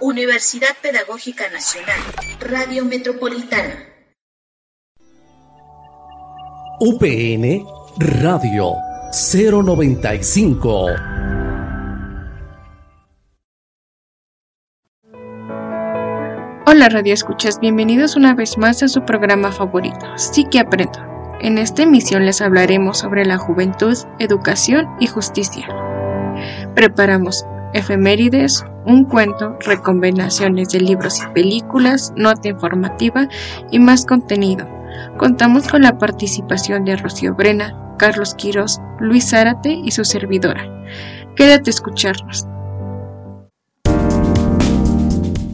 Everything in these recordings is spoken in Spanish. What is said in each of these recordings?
Universidad Pedagógica Nacional, Radio Metropolitana. UPN Radio 095. Hola Radio Escuchas, bienvenidos una vez más a su programa favorito, Sí que aprendo. En esta emisión les hablaremos sobre la juventud, educación y justicia. Preparamos efemérides, un cuento, recomendaciones de libros y películas, nota informativa y más contenido. Contamos con la participación de Rocío Brena, Carlos Quiros, Luis Zárate y su servidora. Quédate a escucharnos.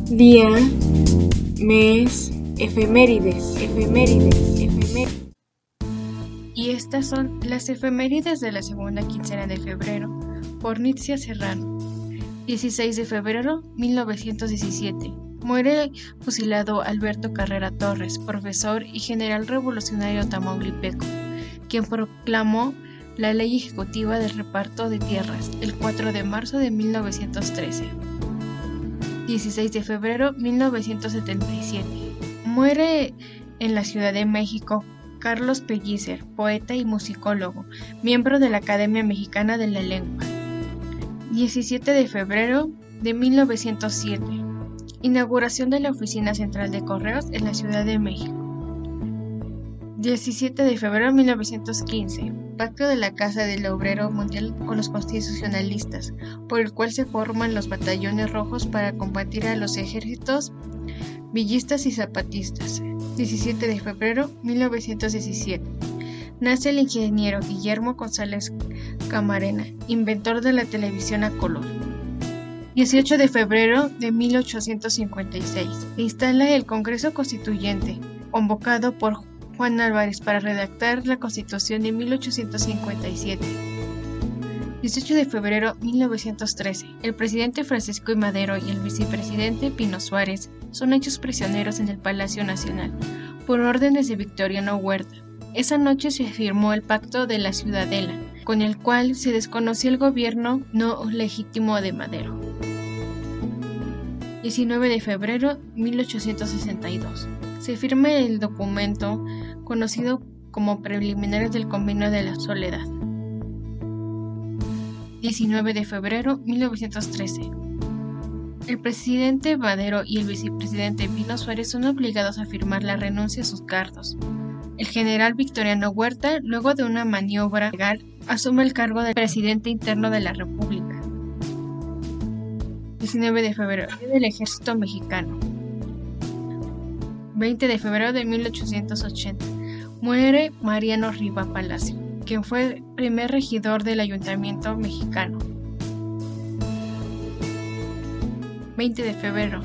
Día, mes, efemérides, efemérides, efemérides. Y estas son las efemérides de la segunda quincena de febrero por Nitzia Serrano. 16 de febrero 1917. Muere fusilado Alberto Carrera Torres, profesor y general revolucionario tamaulipeco, quien proclamó la ley ejecutiva del reparto de tierras el 4 de marzo de 1913. 16 de febrero 1977. Muere en la Ciudad de México Carlos Pellicer, poeta y musicólogo, miembro de la Academia Mexicana de la Lengua. 17 de febrero de 1907. Inauguración de la Oficina Central de Correos en la Ciudad de México. 17 de febrero de 1915. Pacto de la Casa del Obrero Mundial con los constitucionalistas, por el cual se forman los batallones rojos para combatir a los ejércitos villistas y zapatistas. 17 de febrero de 1917 nace el ingeniero Guillermo González Camarena, inventor de la televisión a color. 18 de febrero de 1856. Instala el Congreso Constituyente, convocado por Juan Álvarez para redactar la Constitución de 1857. 18 de febrero de 1913. El presidente Francisco I. Madero y el vicepresidente Pino Suárez son hechos prisioneros en el Palacio Nacional por órdenes de Victoriano Huerta. Esa noche se firmó el Pacto de la Ciudadela, con el cual se desconoció el gobierno no legítimo de Madero. 19 de febrero de 1862. Se firma el documento conocido como preliminares del Convenio de la Soledad. 19 de febrero de 1913. El presidente Madero y el vicepresidente Pino Suárez son obligados a firmar la renuncia a sus cargos. El general Victoriano Huerta, luego de una maniobra legal, asume el cargo de presidente interno de la República. 19 de febrero del Ejército Mexicano. 20 de febrero de 1880. Muere Mariano Riva Palacio, quien fue primer regidor del Ayuntamiento mexicano. 20 de febrero.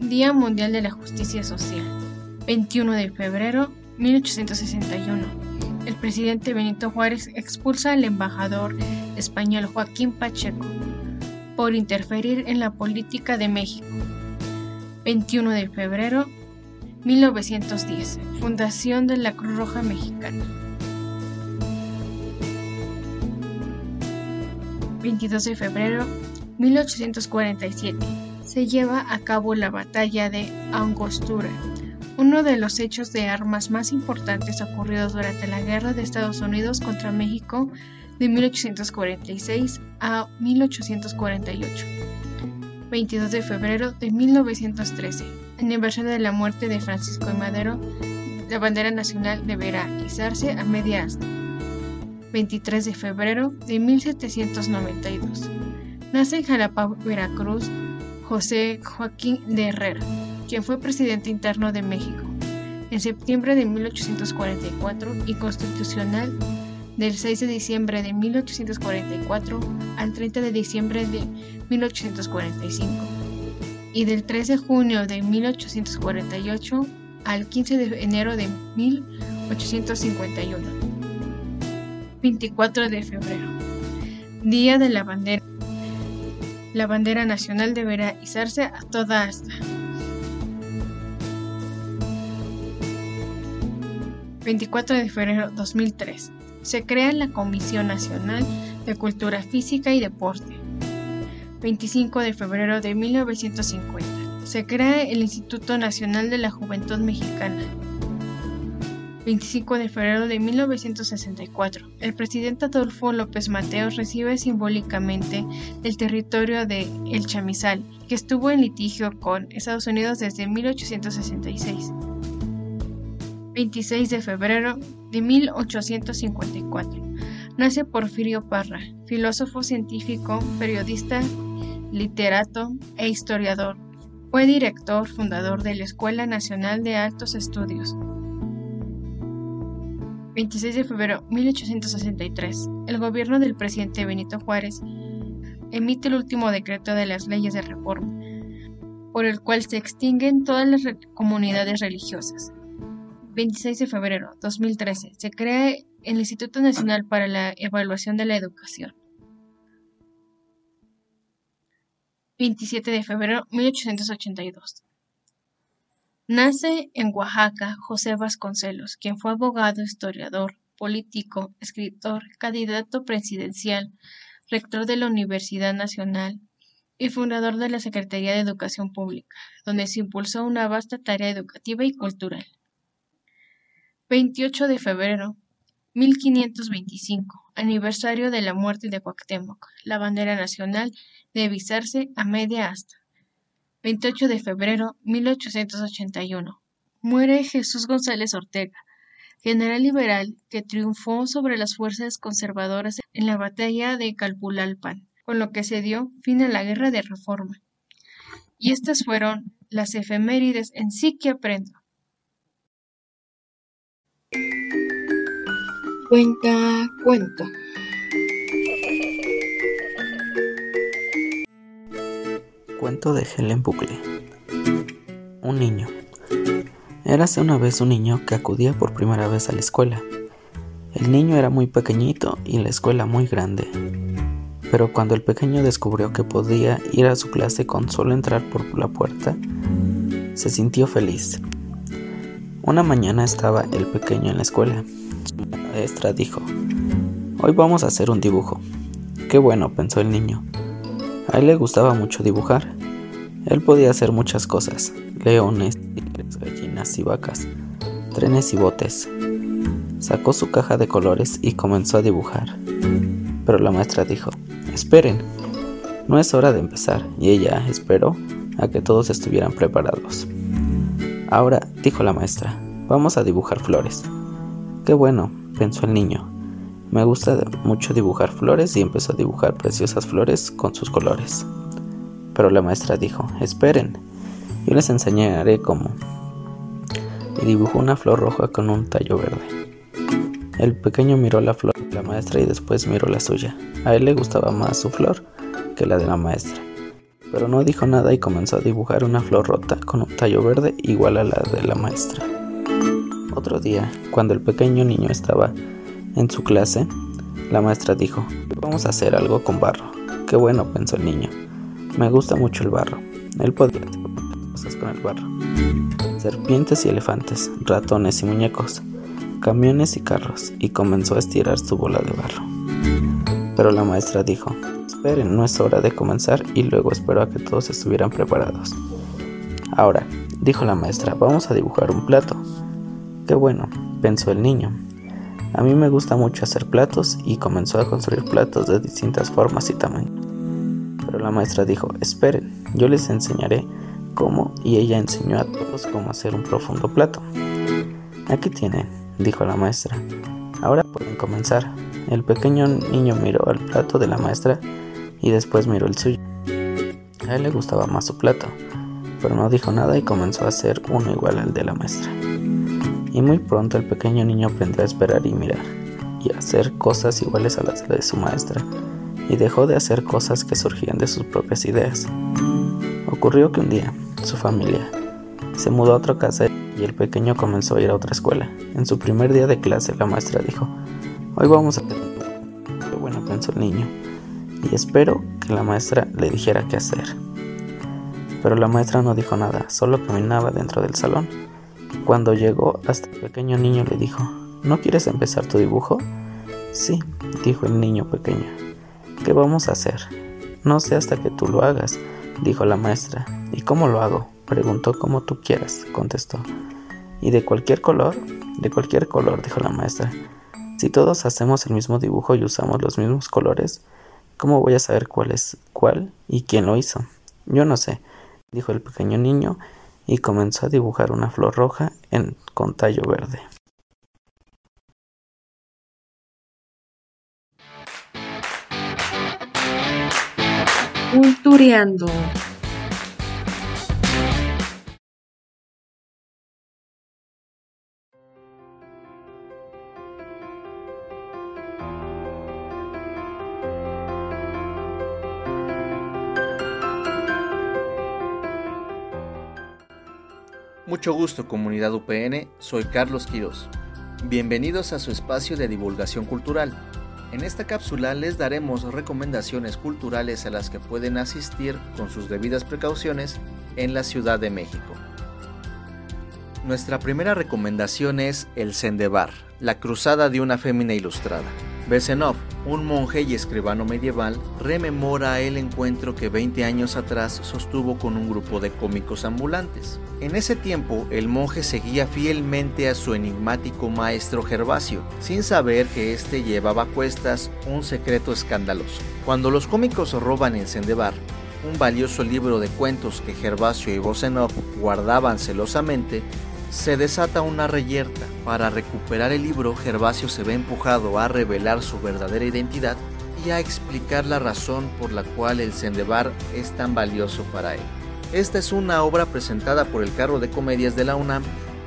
Día Mundial de la Justicia Social. 21 de febrero 1861. El presidente Benito Juárez expulsa al embajador español Joaquín Pacheco por interferir en la política de México. 21 de febrero 1910. Fundación de la Cruz Roja Mexicana. 22 de febrero 1847. Se lleva a cabo la batalla de Angostura, uno de los hechos de armas más importantes ocurridos durante la Guerra de Estados Unidos contra México de 1846 a 1848. 22 de febrero de 1913, aniversario de la muerte de Francisco de Madero, la bandera nacional deberá izarse a media asta. 23 de febrero de 1792. Nace en Jalapa, Veracruz, José Joaquín de Herrera, quien fue presidente interno de México en septiembre de 1844 y constitucional del 6 de diciembre de 1844 al 30 de diciembre de 1845 y del 3 de junio de 1848 al 15 de enero de 1851. 24 de febrero. Día de la bandera. La bandera nacional deberá izarse a toda asta. 24 de febrero 2003. Se crea la Comisión Nacional de Cultura Física y Deporte. 25 de febrero de 1950. Se crea el Instituto Nacional de la Juventud Mexicana. 25 de febrero de 1964. El presidente Adolfo López Mateos recibe simbólicamente el territorio de El Chamizal, que estuvo en litigio con Estados Unidos desde 1866. 26 de febrero de 1854. Nace Porfirio Parra, filósofo científico, periodista, literato e historiador. Fue director fundador de la Escuela Nacional de Altos Estudios. 26 de febrero de 1863. El gobierno del presidente Benito Juárez emite el último decreto de las leyes de reforma, por el cual se extinguen todas las comunidades religiosas. 26 de febrero de 2013. Se crea el Instituto Nacional para la Evaluación de la Educación. 27 de febrero de 1882. Nace en Oaxaca José Vasconcelos, quien fue abogado, historiador, político, escritor, candidato presidencial, rector de la Universidad Nacional y fundador de la Secretaría de Educación Pública, donde se impulsó una vasta tarea educativa y cultural. 28 de febrero 1525, aniversario de la muerte de Cuauhtémoc, la bandera nacional de visarse a media asta. 28 de febrero 1881, muere Jesús González Ortega, general liberal que triunfó sobre las fuerzas conservadoras en la batalla de Calpulalpan, con lo que se dio fin a la guerra de reforma. Y estas fueron las efemérides en sí que aprendo. Cuenta cuento. Cuento de Helen Buckley. Un niño. Érase una vez un niño que acudía por primera vez a la escuela. El niño era muy pequeñito y la escuela muy grande. Pero cuando el pequeño descubrió que podía ir a su clase con solo entrar por la puerta, se sintió feliz. Una mañana estaba el pequeño en la escuela. Su maestra dijo, Hoy vamos a hacer un dibujo. Qué bueno, pensó el niño. A él le gustaba mucho dibujar. Él podía hacer muchas cosas. Leones, tigres, gallinas y vacas. Trenes y botes. Sacó su caja de colores y comenzó a dibujar. Pero la maestra dijo, esperen, no es hora de empezar, y ella esperó a que todos estuvieran preparados. Ahora, dijo la maestra, vamos a dibujar flores. Qué bueno, pensó el niño. Me gusta mucho dibujar flores y empezó a dibujar preciosas flores con sus colores. Pero la maestra dijo, esperen, yo les enseñaré cómo. Y dibujó una flor roja con un tallo verde. El pequeño miró la flor de la maestra y después miró la suya. A él le gustaba más su flor que la de la maestra pero no dijo nada y comenzó a dibujar una flor rota con un tallo verde igual a la de la maestra. Otro día, cuando el pequeño niño estaba en su clase, la maestra dijo, vamos a hacer algo con barro. Qué bueno, pensó el niño. Me gusta mucho el barro. Él podría hacer cosas con el barro. Serpientes y elefantes, ratones y muñecos, camiones y carros, y comenzó a estirar su bola de barro. Pero la maestra dijo, Esperen, no es hora de comenzar y luego esperó a que todos estuvieran preparados. Ahora, dijo la maestra, vamos a dibujar un plato. Bueno, pensó el niño. A mí me gusta mucho hacer platos y comenzó a construir platos de distintas formas y tamaños. Pero la maestra dijo, esperen, yo les enseñaré cómo y ella enseñó a todos cómo hacer un profundo plato. Aquí tienen, dijo la maestra. Ahora pueden comenzar. El pequeño niño miró al plato de la maestra y después miró el suyo. A él le gustaba más su plato, pero no dijo nada y comenzó a hacer uno igual al de la maestra. Y muy pronto el pequeño niño aprendió a esperar y mirar, y a hacer cosas iguales a las de su maestra, y dejó de hacer cosas que surgían de sus propias ideas. Ocurrió que un día, su familia se mudó a otra casa y el pequeño comenzó a ir a otra escuela. En su primer día de clase, la maestra dijo, Hoy vamos a Qué bueno, pensó el niño y espero que la maestra le dijera qué hacer. Pero la maestra no dijo nada, solo caminaba dentro del salón. Cuando llegó hasta el pequeño niño le dijo, ¿no quieres empezar tu dibujo? Sí, dijo el niño pequeño. ¿Qué vamos a hacer? No sé hasta que tú lo hagas, dijo la maestra. ¿Y cómo lo hago? preguntó como tú quieras, contestó. ¿Y de cualquier color? De cualquier color, dijo la maestra. Si todos hacemos el mismo dibujo y usamos los mismos colores, ¿cómo voy a saber cuál es cuál y quién lo hizo? Yo no sé, dijo el pequeño niño y comenzó a dibujar una flor roja con tallo verde. Cultureando. Mucho gusto comunidad UPN, soy Carlos Quiroz. Bienvenidos a su espacio de divulgación cultural. En esta cápsula les daremos recomendaciones culturales a las que pueden asistir con sus debidas precauciones en la Ciudad de México. Nuestra primera recomendación es El Sendebar, la cruzada de una fémina ilustrada. Besenov, un monje y escribano medieval, rememora el encuentro que 20 años atrás sostuvo con un grupo de cómicos ambulantes. En ese tiempo, el monje seguía fielmente a su enigmático maestro Gervasio, sin saber que éste llevaba a cuestas un secreto escandaloso. Cuando los cómicos roban el Sendebar, un valioso libro de cuentos que Gervasio y Bosenov guardaban celosamente, se desata una reyerta. Para recuperar el libro, Gervasio se ve empujado a revelar su verdadera identidad y a explicar la razón por la cual el Sendebar es tan valioso para él. Esta es una obra presentada por el Carro de Comedias de la UNAM,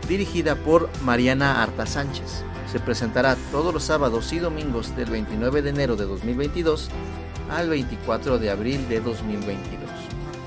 dirigida por Mariana Arta Sánchez. Se presentará todos los sábados y domingos del 29 de enero de 2022 al 24 de abril de 2022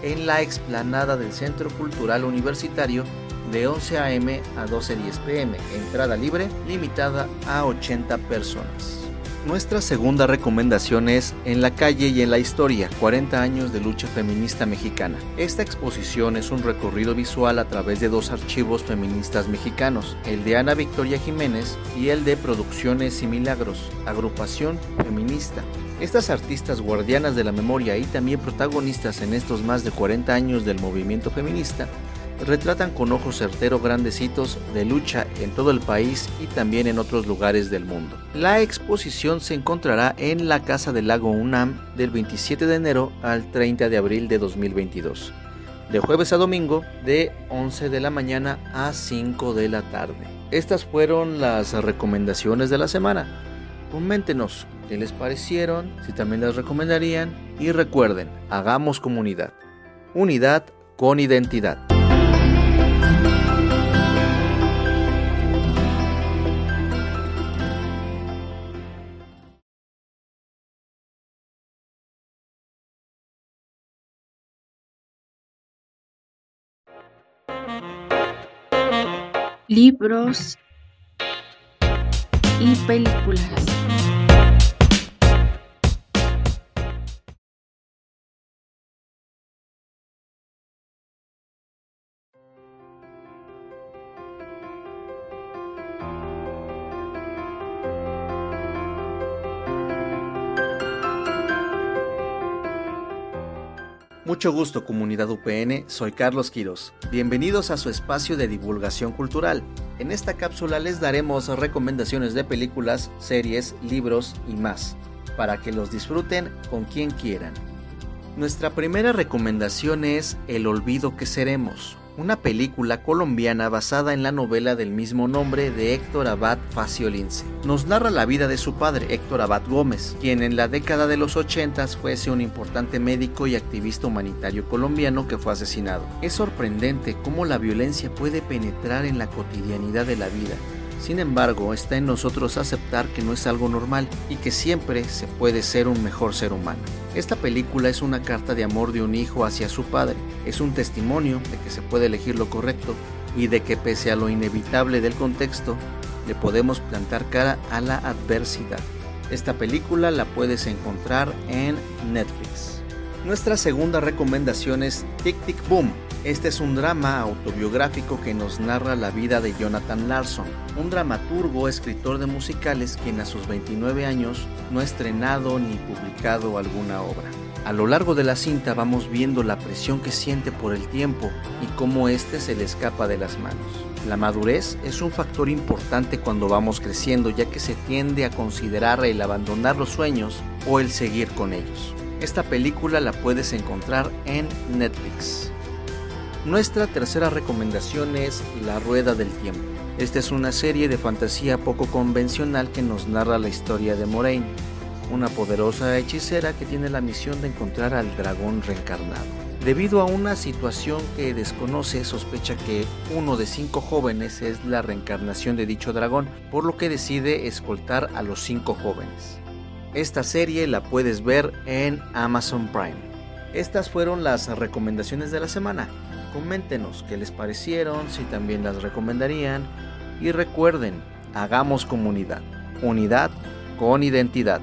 en la explanada del Centro Cultural Universitario de 11 a.m. a 12.10 p.m. Entrada libre, limitada a 80 personas. Nuestra segunda recomendación es En la calle y en la historia, 40 años de lucha feminista mexicana. Esta exposición es un recorrido visual a través de dos archivos feministas mexicanos, el de Ana Victoria Jiménez y el de Producciones y Milagros, agrupación feminista. Estas artistas guardianas de la memoria y también protagonistas en estos más de 40 años del movimiento feminista retratan con ojos certero grandes hitos de lucha en todo el país y también en otros lugares del mundo. La exposición se encontrará en la Casa del Lago UNAM del 27 de enero al 30 de abril de 2022, de jueves a domingo de 11 de la mañana a 5 de la tarde. Estas fueron las recomendaciones de la semana. Coméntenos qué les parecieron, si también las recomendarían y recuerden, hagamos comunidad. Unidad con identidad. Libros y películas. Mucho gusto comunidad UPN, soy Carlos Quiros. Bienvenidos a su espacio de divulgación cultural. En esta cápsula les daremos recomendaciones de películas, series, libros y más, para que los disfruten con quien quieran. Nuestra primera recomendación es El olvido que seremos, una película colombiana basada en la novela del mismo nombre de Héctor Abad Faciolince. Nos narra la vida de su padre, Héctor Abad Gómez, quien en la década de los 80 fuese un importante médico y activista humanitario colombiano que fue asesinado. Es sorprendente cómo la violencia puede penetrar en la cotidianidad de la vida sin embargo, está en nosotros aceptar que no es algo normal y que siempre se puede ser un mejor ser humano. Esta película es una carta de amor de un hijo hacia su padre, es un testimonio de que se puede elegir lo correcto y de que pese a lo inevitable del contexto, le podemos plantar cara a la adversidad. Esta película la puedes encontrar en Netflix. Nuestra segunda recomendación es Tic Tic Boom, este es un drama autobiográfico que nos narra la vida de Jonathan Larson, un dramaturgo, escritor de musicales quien a sus 29 años no ha estrenado ni publicado alguna obra. A lo largo de la cinta vamos viendo la presión que siente por el tiempo y cómo éste se le escapa de las manos. La madurez es un factor importante cuando vamos creciendo ya que se tiende a considerar el abandonar los sueños o el seguir con ellos. Esta película la puedes encontrar en Netflix. Nuestra tercera recomendación es La Rueda del Tiempo. Esta es una serie de fantasía poco convencional que nos narra la historia de Moraine, una poderosa hechicera que tiene la misión de encontrar al dragón reencarnado. Debido a una situación que desconoce, sospecha que uno de cinco jóvenes es la reencarnación de dicho dragón, por lo que decide escoltar a los cinco jóvenes. Esta serie la puedes ver en Amazon Prime. Estas fueron las recomendaciones de la semana. Coméntenos qué les parecieron, si también las recomendarían y recuerden, hagamos comunidad, unidad con identidad.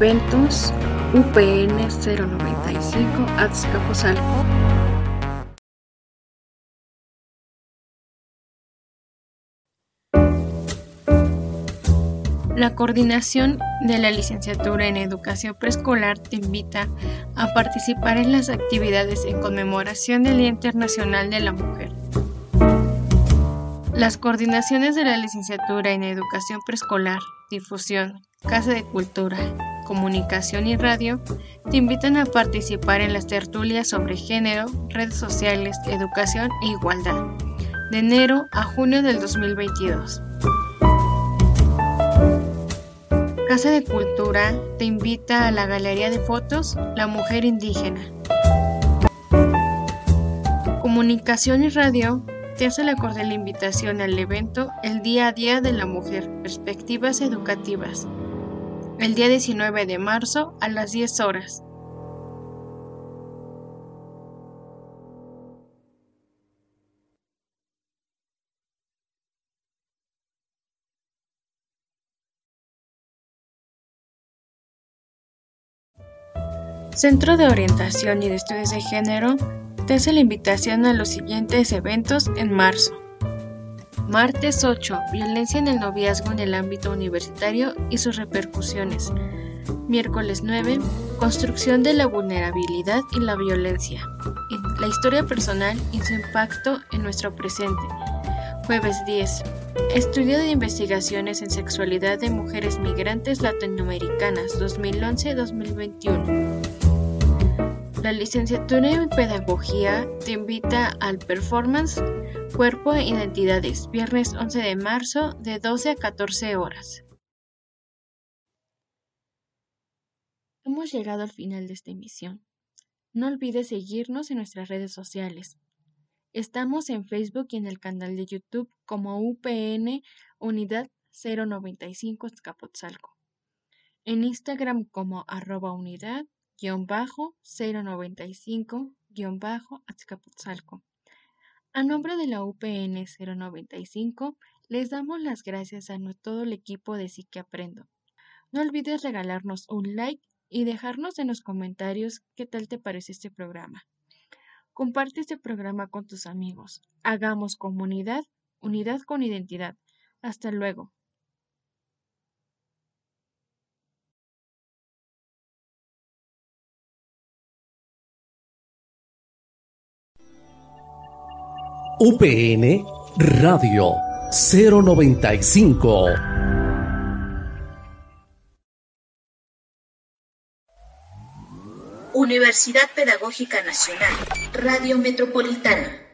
Eventos UPN 095 Azcapotzalco. La coordinación de la licenciatura en educación preescolar te invita a participar en las actividades en conmemoración del Día Internacional de la Mujer. Las coordinaciones de la licenciatura en educación preescolar, difusión, casa de cultura, Comunicación y Radio te invitan a participar en las tertulias sobre género, redes sociales, educación e igualdad, de enero a junio del 2022. Casa de Cultura te invita a la galería de fotos La Mujer Indígena. Comunicación y Radio te hace la cordial invitación al evento El Día a Día de la Mujer, Perspectivas Educativas, el día 19 de marzo a las 10 horas. Centro de Orientación y de Estudios de Género te hace la invitación a los siguientes eventos en marzo. Martes 8. Violencia en el noviazgo en el ámbito universitario y sus repercusiones. Miércoles 9. Construcción de la vulnerabilidad y la violencia. La historia personal y su impacto en nuestro presente. Jueves 10. Estudio de investigaciones en sexualidad de mujeres migrantes latinoamericanas 2011-2021. La licenciatura en Pedagogía te invita al Performance Cuerpo e Identidades, viernes 11 de marzo de 12 a 14 horas. Hemos llegado al final de esta emisión. No olvides seguirnos en nuestras redes sociales. Estamos en Facebook y en el canal de YouTube como UPN Unidad 095 Escapotzalco. En Instagram como arroba unidad 095-Azcapotzalco. A nombre de la UPN 095, les damos las gracias a todo el equipo de Sí que Aprendo. No olvides regalarnos un like y dejarnos en los comentarios qué tal te parece este programa. Comparte este programa con tus amigos. Hagamos comunidad, unidad con identidad. Hasta luego. UPN Radio 095. Universidad Pedagógica Nacional, Radio Metropolitana.